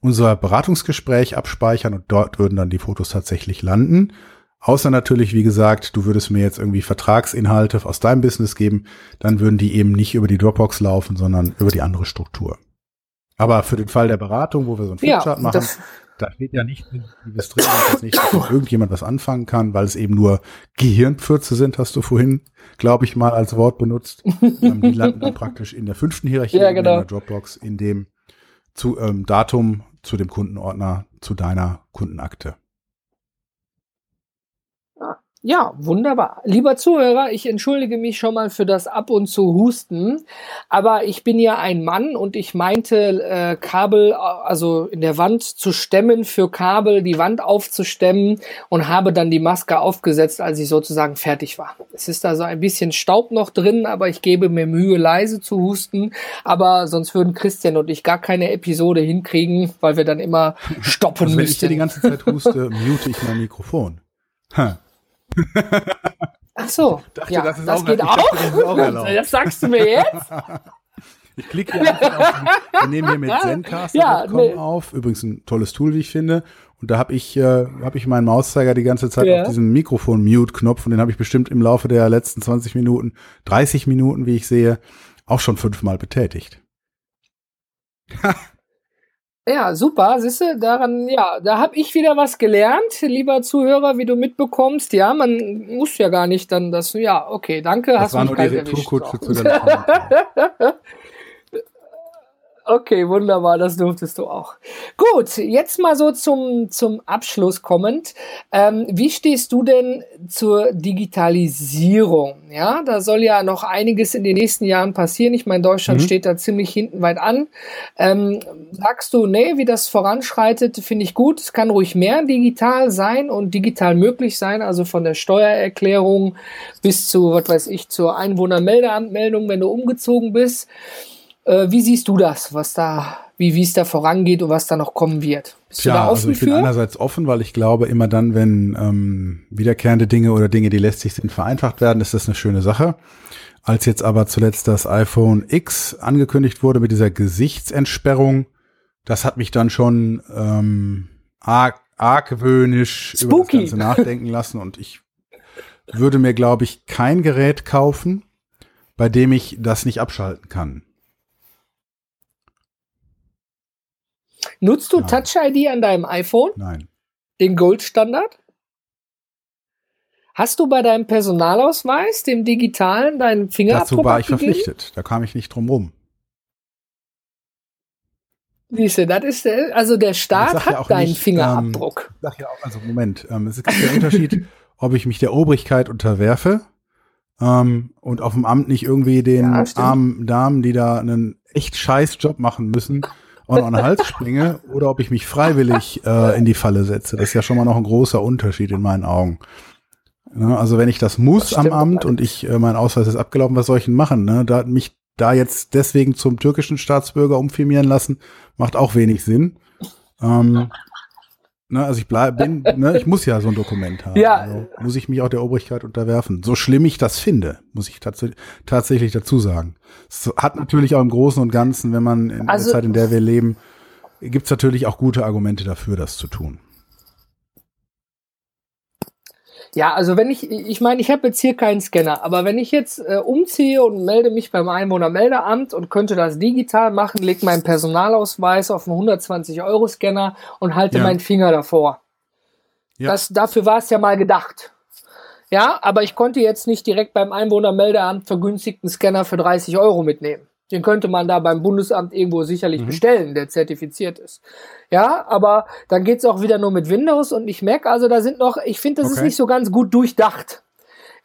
unser Beratungsgespräch abspeichern und dort würden dann die Fotos tatsächlich landen. Außer natürlich, wie gesagt, du würdest mir jetzt irgendwie Vertragsinhalte aus deinem Business geben, dann würden die eben nicht über die Dropbox laufen, sondern über die andere Struktur. Aber für den Fall der Beratung, wo wir so einen Flipchart ja, machen, da steht ja nicht, liebes drin, dass nicht dass irgendjemand was anfangen kann, weil es eben nur Gehirnpfürze sind, hast du vorhin, glaube ich, mal als Wort benutzt. Ähm, die landen dann praktisch in der fünften Hierarchie ja, genau. in der Dropbox, in dem zu, ähm, Datum zu dem Kundenordner, zu deiner Kundenakte. Ja, wunderbar. Lieber Zuhörer, ich entschuldige mich schon mal für das Ab und zu Husten, aber ich bin ja ein Mann und ich meinte äh, Kabel, also in der Wand zu stemmen für Kabel, die Wand aufzustemmen und habe dann die Maske aufgesetzt, als ich sozusagen fertig war. Es ist also ein bisschen Staub noch drin, aber ich gebe mir Mühe, leise zu husten, aber sonst würden Christian und ich gar keine Episode hinkriegen, weil wir dann immer stoppen also wenn müssten. Wenn ich die ganze Zeit huste, mute ich mein Mikrofon. Ha. Ach so, dachte, ja, das, das auch, geht auch. Dachte, das, das sagst du mir jetzt? Ich klicke hier einfach auf, wir nehmen hier mit Zencaster.com ja, nee. auf, übrigens ein tolles Tool, wie ich finde. Und da habe ich, äh, hab ich meinen Mauszeiger die ganze Zeit ja. auf diesem Mikrofon-Mute-Knopf und den habe ich bestimmt im Laufe der letzten 20 Minuten, 30 Minuten, wie ich sehe, auch schon fünfmal betätigt. Ja, super. Siehst du, daran, ja, da habe ich wieder was gelernt, lieber Zuhörer, wie du mitbekommst. Ja, man muss ja gar nicht dann das, ja, okay, danke, das hast war mich nur die Retourkutsche zu Okay, wunderbar, das durftest du auch. Gut, jetzt mal so zum, zum Abschluss kommend. Ähm, wie stehst du denn zur Digitalisierung? Ja, da soll ja noch einiges in den nächsten Jahren passieren. Ich meine, Deutschland mhm. steht da ziemlich hinten weit an. Ähm, sagst du, nee, wie das voranschreitet, finde ich gut. Es kann ruhig mehr digital sein und digital möglich sein, also von der Steuererklärung bis zu, was weiß ich, zur Einwohnermeldeanmeldung, wenn du umgezogen bist. Äh, wie siehst du das, was da, wie, wie es da vorangeht und was da noch kommen wird? Bist Tja, du da offen also ich für? bin einerseits offen, weil ich glaube, immer dann, wenn ähm, wiederkehrende Dinge oder Dinge, die lästig sind, vereinfacht werden, ist das eine schöne Sache. Als jetzt aber zuletzt das iPhone X angekündigt wurde mit dieser Gesichtsentsperrung, das hat mich dann schon ähm, arg, argwöhnisch Spooky. über das Ganze nachdenken lassen und ich würde mir, glaube ich, kein Gerät kaufen, bei dem ich das nicht abschalten kann. Nutzt du Nein. Touch ID an deinem iPhone? Nein. Den Goldstandard? Hast du bei deinem Personalausweis, dem digitalen, deinen Fingerabdruck Dazu war ich verpflichtet. Da kam ich nicht drum rum. Siehst du, das ist der, also der Staat hat ja deinen nicht, Fingerabdruck. Ähm, sag ja auch, also Moment, ähm, es gibt den Unterschied, ob ich mich der Obrigkeit unterwerfe ähm, und auf dem Amt nicht irgendwie den ja, armen Damen, die da einen echt scheiß Job machen müssen, und an den Hals springe oder ob ich mich freiwillig äh, in die Falle setze. Das ist ja schon mal noch ein großer Unterschied in meinen Augen. Ne? Also wenn ich das muss das am Amt und ich äh, mein Ausweis ist abgelaufen, was soll ich denn machen? Ne? Da mich da jetzt deswegen zum türkischen Staatsbürger umfirmieren lassen, macht auch wenig Sinn. Ähm, Ne, also ich bleib, bin, ne, ich muss ja so ein Dokument haben. Ja. Also muss ich mich auch der Obrigkeit unterwerfen. So schlimm ich das finde, muss ich tats tatsächlich dazu sagen. Es hat natürlich auch im Großen und Ganzen, wenn man in also, der Zeit, in der wir leben, gibt's natürlich auch gute Argumente dafür, das zu tun. Ja, also wenn ich, ich meine, ich habe jetzt hier keinen Scanner, aber wenn ich jetzt äh, umziehe und melde mich beim Einwohnermeldeamt und könnte das digital machen, leg meinen Personalausweis auf einen 120-Euro-Scanner und halte ja. meinen Finger davor. Ja. Das, dafür war es ja mal gedacht. Ja, aber ich konnte jetzt nicht direkt beim Einwohnermeldeamt vergünstigten Scanner für 30 Euro mitnehmen. Den könnte man da beim Bundesamt irgendwo sicherlich mhm. bestellen, der zertifiziert ist. Ja, aber dann geht's auch wieder nur mit Windows und ich merke also, da sind noch, ich finde, das okay. ist nicht so ganz gut durchdacht.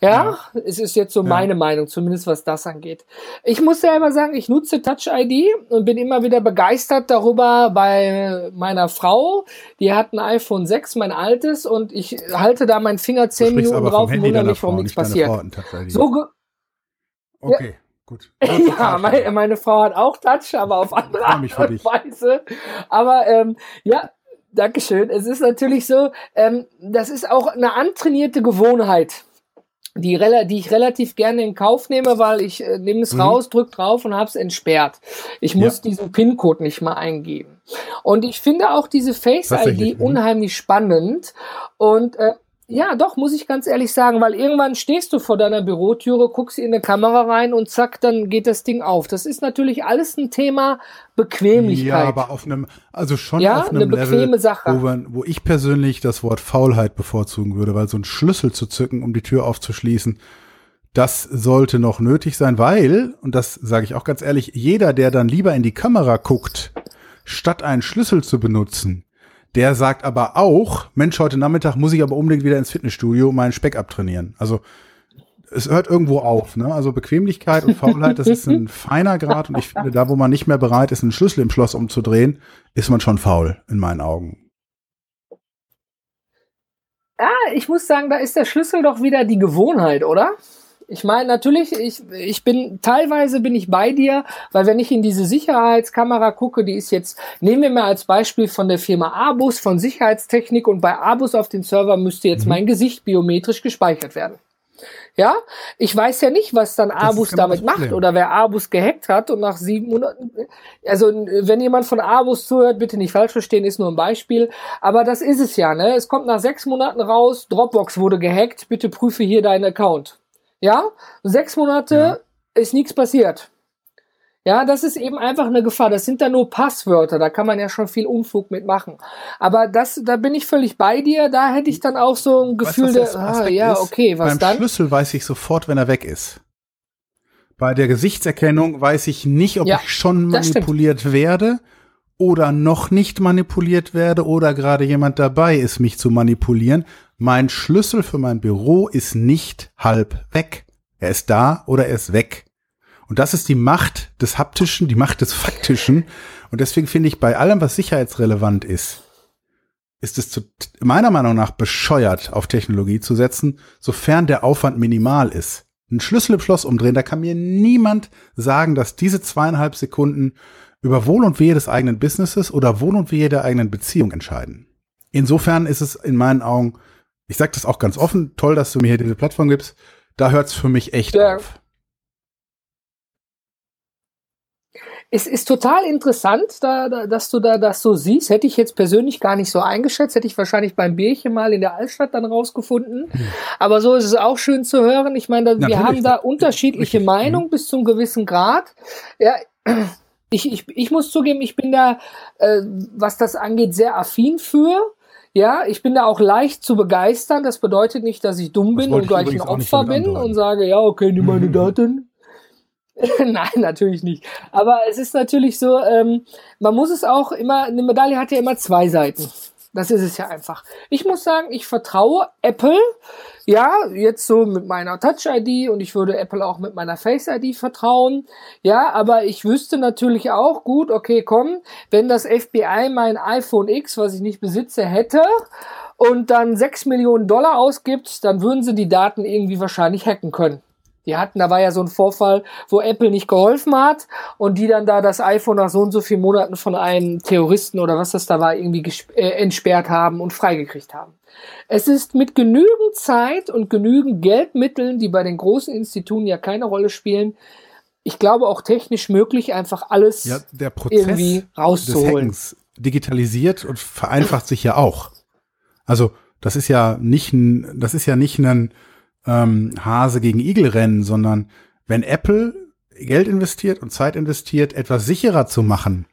Ja, ja, es ist jetzt so ja. meine Meinung, zumindest was das angeht. Ich muss selber sagen, ich nutze Touch ID und bin immer wieder begeistert darüber bei meiner Frau. Die hat ein iPhone 6, mein altes, und ich halte da meinen Finger zehn Minuten drauf und wundere mich, warum nichts passiert. So okay. Ja. Gut. ja, meine, meine, Frau hat auch Touch, aber auf andere Art und Weise. Aber ähm, ja, Dankeschön. Es ist natürlich so, ähm, das ist auch eine antrainierte Gewohnheit die, die ich relativ gerne in Kauf nehme, weil ich äh, nehme es mhm. raus, drück drauf und hab's entsperrt. Ich muss ja. diesen PIN-Code nicht mal eingeben. Und ich finde auch diese Face-ID mhm. unheimlich spannend. Und äh, ja, doch, muss ich ganz ehrlich sagen, weil irgendwann stehst du vor deiner Bürotüre, guckst in eine Kamera rein und zack, dann geht das Ding auf. Das ist natürlich alles ein Thema Bequemlichkeit. Ja, aber auf einem, also schon ja, auf einem eine bequeme Level, Sache. Wo, man, wo ich persönlich das Wort Faulheit bevorzugen würde, weil so ein Schlüssel zu zücken, um die Tür aufzuschließen, das sollte noch nötig sein, weil, und das sage ich auch ganz ehrlich, jeder, der dann lieber in die Kamera guckt, statt einen Schlüssel zu benutzen, der sagt aber auch, Mensch, heute Nachmittag muss ich aber unbedingt wieder ins Fitnessstudio meinen Speck abtrainieren. Also es hört irgendwo auf. Ne? Also Bequemlichkeit und Faulheit, das ist ein feiner Grad. Und ich finde, da, wo man nicht mehr bereit ist, einen Schlüssel im Schloss umzudrehen, ist man schon faul, in meinen Augen. Ja, ich muss sagen, da ist der Schlüssel doch wieder die Gewohnheit, oder? Ich meine, natürlich, ich, ich bin, teilweise bin ich bei dir, weil wenn ich in diese Sicherheitskamera gucke, die ist jetzt, nehmen wir mal als Beispiel von der Firma Abus, von Sicherheitstechnik und bei Abus auf den Server müsste jetzt mhm. mein Gesicht biometrisch gespeichert werden. Ja, ich weiß ja nicht, was dann Abus damit macht oder wer Abus gehackt hat und nach sieben Monaten, also wenn jemand von Abus zuhört, bitte nicht falsch verstehen, ist nur ein Beispiel, aber das ist es ja, ne? Es kommt nach sechs Monaten raus, Dropbox wurde gehackt, bitte prüfe hier deinen Account. Ja, sechs Monate ja. ist nichts passiert. Ja, das ist eben einfach eine Gefahr. Das sind da nur Passwörter. Da kann man ja schon viel Unfug mitmachen. Aber das, da bin ich völlig bei dir. Da hätte ich dann auch so ein Gefühl, weißt, ah, ja, okay, was Beim dann? Schlüssel weiß ich sofort, wenn er weg ist. Bei der Gesichtserkennung weiß ich nicht, ob ja, ich schon manipuliert werde oder noch nicht manipuliert werde oder gerade jemand dabei ist, mich zu manipulieren. Mein Schlüssel für mein Büro ist nicht halb weg. Er ist da oder er ist weg. Und das ist die Macht des Haptischen, die Macht des Faktischen. Und deswegen finde ich, bei allem, was sicherheitsrelevant ist, ist es zu, meiner Meinung nach bescheuert, auf Technologie zu setzen, sofern der Aufwand minimal ist. Ein Schlüssel im Schloss umdrehen, da kann mir niemand sagen, dass diese zweieinhalb Sekunden über Wohl und Wehe des eigenen Businesses oder Wohl und Wehe der eigenen Beziehung entscheiden. Insofern ist es in meinen Augen ich sage das auch ganz offen, toll, dass du mir hier diese Plattform gibst. Da hört es für mich echt ja. auf. Es ist total interessant, da, da, dass du da das so siehst. Hätte ich jetzt persönlich gar nicht so eingeschätzt, hätte ich wahrscheinlich beim Bierchen mal in der Altstadt dann rausgefunden. Hm. Aber so ist es auch schön zu hören. Ich meine, wir haben da unterschiedliche Meinungen mhm. bis zum gewissen Grad. Ja, ich, ich, ich muss zugeben, ich bin da, äh, was das angeht, sehr affin für. Ja, ich bin da auch leicht zu begeistern. Das bedeutet nicht, dass ich dumm bin und gleich ein Opfer bin und sage, ja, okay, nimm meine Daten. Nein, natürlich nicht. Aber es ist natürlich so, ähm, man muss es auch immer, eine Medaille hat ja immer zwei Seiten. Das ist es ja einfach. Ich muss sagen, ich vertraue Apple. Ja, jetzt so mit meiner Touch-ID und ich würde Apple auch mit meiner Face-ID vertrauen. Ja, aber ich wüsste natürlich auch, gut, okay, komm, wenn das FBI mein iPhone X, was ich nicht besitze, hätte und dann sechs Millionen Dollar ausgibt, dann würden sie die Daten irgendwie wahrscheinlich hacken können. Die hatten, da war ja so ein Vorfall, wo Apple nicht geholfen hat und die dann da das iPhone nach so und so vielen Monaten von einem Terroristen oder was das da war, irgendwie äh, entsperrt haben und freigekriegt haben. Es ist mit genügend Zeit und genügend Geldmitteln, die bei den großen Instituten ja keine Rolle spielen, ich glaube auch technisch möglich, einfach alles ja, der Prozess irgendwie rauszuholen. Des Hackens digitalisiert und vereinfacht sich ja auch. Also das ist ja nicht ein, das ist ja nicht ein ähm, Hase gegen Igel rennen, sondern wenn Apple Geld investiert und Zeit investiert, etwas sicherer zu machen,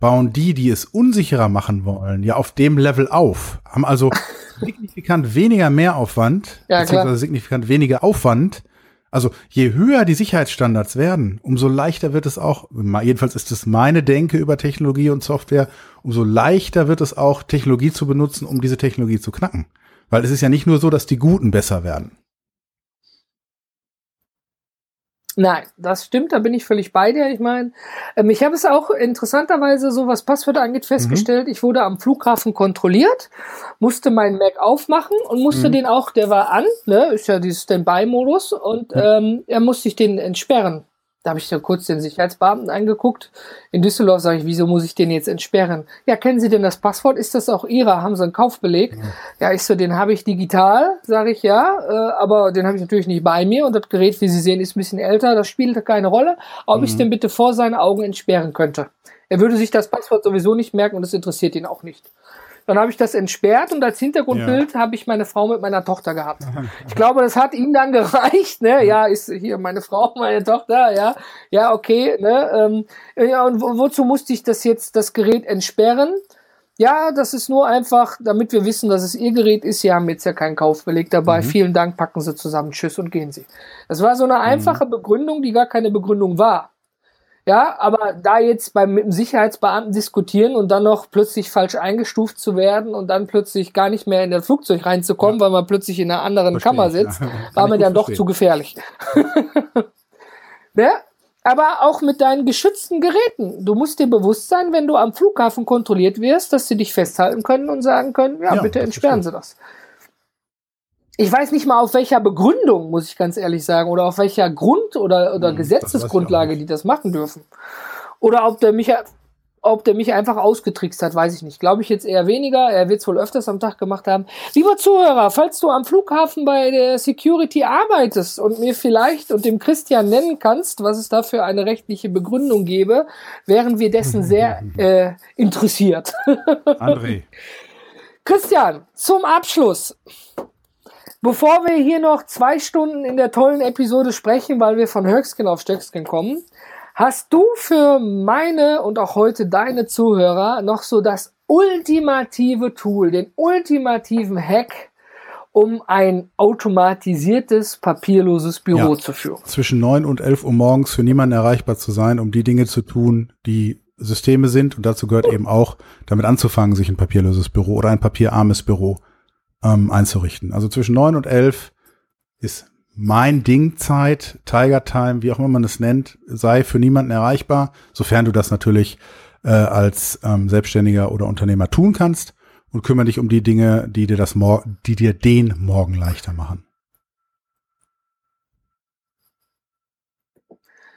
bauen die, die es unsicherer machen wollen, ja auf dem Level auf, haben also signifikant weniger Mehraufwand, ja, beziehungsweise signifikant weniger Aufwand, Also je höher die Sicherheitsstandards werden, umso leichter wird es auch, jedenfalls ist es meine Denke über Technologie und Software, umso leichter wird es auch, Technologie zu benutzen, um diese Technologie zu knacken. Weil es ist ja nicht nur so, dass die Guten besser werden. Nein, das stimmt, da bin ich völlig bei dir. Ich meine, ähm, ich habe es auch interessanterweise, so was Passwörter angeht, festgestellt. Mhm. Ich wurde am Flughafen kontrolliert, musste meinen Mac aufmachen und musste mhm. den auch, der war an, ne, ist ja dieses Standby-Modus, und mhm. ähm, er musste ich den entsperren. Da habe ich dann kurz den Sicherheitsbeamten angeguckt. In Düsseldorf sage ich, wieso muss ich den jetzt entsperren? Ja, kennen Sie denn das Passwort? Ist das auch Ihrer? Haben Sie einen Kaufbeleg? Ja, ja ich so, den habe ich digital, sage ich ja, äh, aber den habe ich natürlich nicht bei mir und das Gerät, wie Sie sehen, ist ein bisschen älter, das spielt keine Rolle. Ob mhm. ich den bitte vor seinen Augen entsperren könnte. Er würde sich das Passwort sowieso nicht merken und es interessiert ihn auch nicht. Dann habe ich das entsperrt und als Hintergrundbild ja. habe ich meine Frau mit meiner Tochter gehabt. Ich glaube, das hat ihm dann gereicht. Ne? Ja, ist hier meine Frau, meine Tochter. Ja, ja, okay. Ne? Ähm, ja, und wozu musste ich das jetzt das Gerät entsperren? Ja, das ist nur einfach, damit wir wissen, dass es ihr Gerät ist. Sie haben jetzt ja keinen Kaufbeleg dabei. Mhm. Vielen Dank, packen Sie zusammen. Tschüss und gehen Sie. Das war so eine mhm. einfache mhm. Begründung, die gar keine Begründung war. Ja, aber da jetzt beim mit dem Sicherheitsbeamten diskutieren und dann noch plötzlich falsch eingestuft zu werden und dann plötzlich gar nicht mehr in das Flugzeug reinzukommen, ja. weil man plötzlich in einer anderen Verstehe Kammer sitzt, ja. war mir dann doch zu gefährlich. ne? Aber auch mit deinen geschützten Geräten. Du musst dir bewusst sein, wenn du am Flughafen kontrolliert wirst, dass sie dich festhalten können und sagen können, ja, ja bitte entsperren Sie das ich weiß nicht mal auf welcher Begründung, muss ich ganz ehrlich sagen, oder auf welcher Grund- oder, oder hm, Gesetzesgrundlage die das machen dürfen. Oder ob der mich, ob der mich einfach ausgetrickst hat, weiß ich nicht. Glaube ich jetzt eher weniger. Er wird es wohl öfters am Tag gemacht haben. Lieber Zuhörer, falls du am Flughafen bei der Security arbeitest und mir vielleicht und dem Christian nennen kannst, was es da für eine rechtliche Begründung gäbe, wären wir dessen sehr äh, interessiert. André. Christian, zum Abschluss. Bevor wir hier noch zwei Stunden in der tollen Episode sprechen, weil wir von Höchsken auf Stöcksken kommen, hast du für meine und auch heute deine Zuhörer noch so das ultimative Tool, den ultimativen Hack, um ein automatisiertes, papierloses Büro ja, zu führen. Zwischen neun und elf Uhr morgens für niemanden erreichbar zu sein, um die Dinge zu tun, die Systeme sind. Und dazu gehört eben auch, damit anzufangen, sich ein papierloses Büro oder ein papierarmes Büro ähm, einzurichten. Also zwischen neun und elf ist mein Dingzeit, Tiger Time, wie auch immer man es nennt, sei für niemanden erreichbar, sofern du das natürlich äh, als ähm, Selbstständiger oder Unternehmer tun kannst und kümmere dich um die Dinge, die dir das Mor die dir den Morgen leichter machen.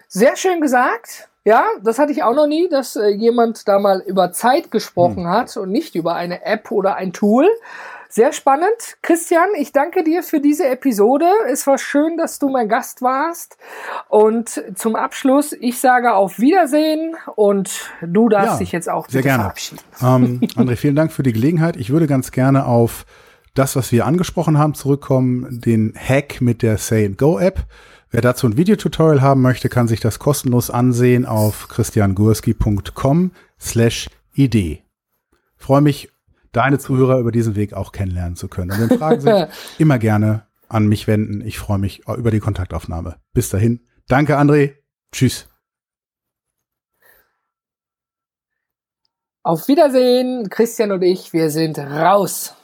Sehr schön gesagt. Ja, das hatte ich auch noch nie, dass äh, jemand da mal über Zeit gesprochen hm. hat und nicht über eine App oder ein Tool. Sehr spannend. Christian, ich danke dir für diese Episode. Es war schön, dass du mein Gast warst. Und zum Abschluss, ich sage auf Wiedersehen und du darfst ja, dich jetzt auch sehr gerne. verabschieden. Ähm, André, vielen Dank für die Gelegenheit. Ich würde ganz gerne auf das, was wir angesprochen haben, zurückkommen, den Hack mit der Say Go App. Wer dazu ein Videotutorial haben möchte, kann sich das kostenlos ansehen auf christiangurski.com slash Idee. Freue mich deine Zuhörer über diesen Weg auch kennenlernen zu können. Und wenn Fragen sind, immer gerne an mich wenden. Ich freue mich über die Kontaktaufnahme. Bis dahin. Danke, André. Tschüss. Auf Wiedersehen, Christian und ich, wir sind raus.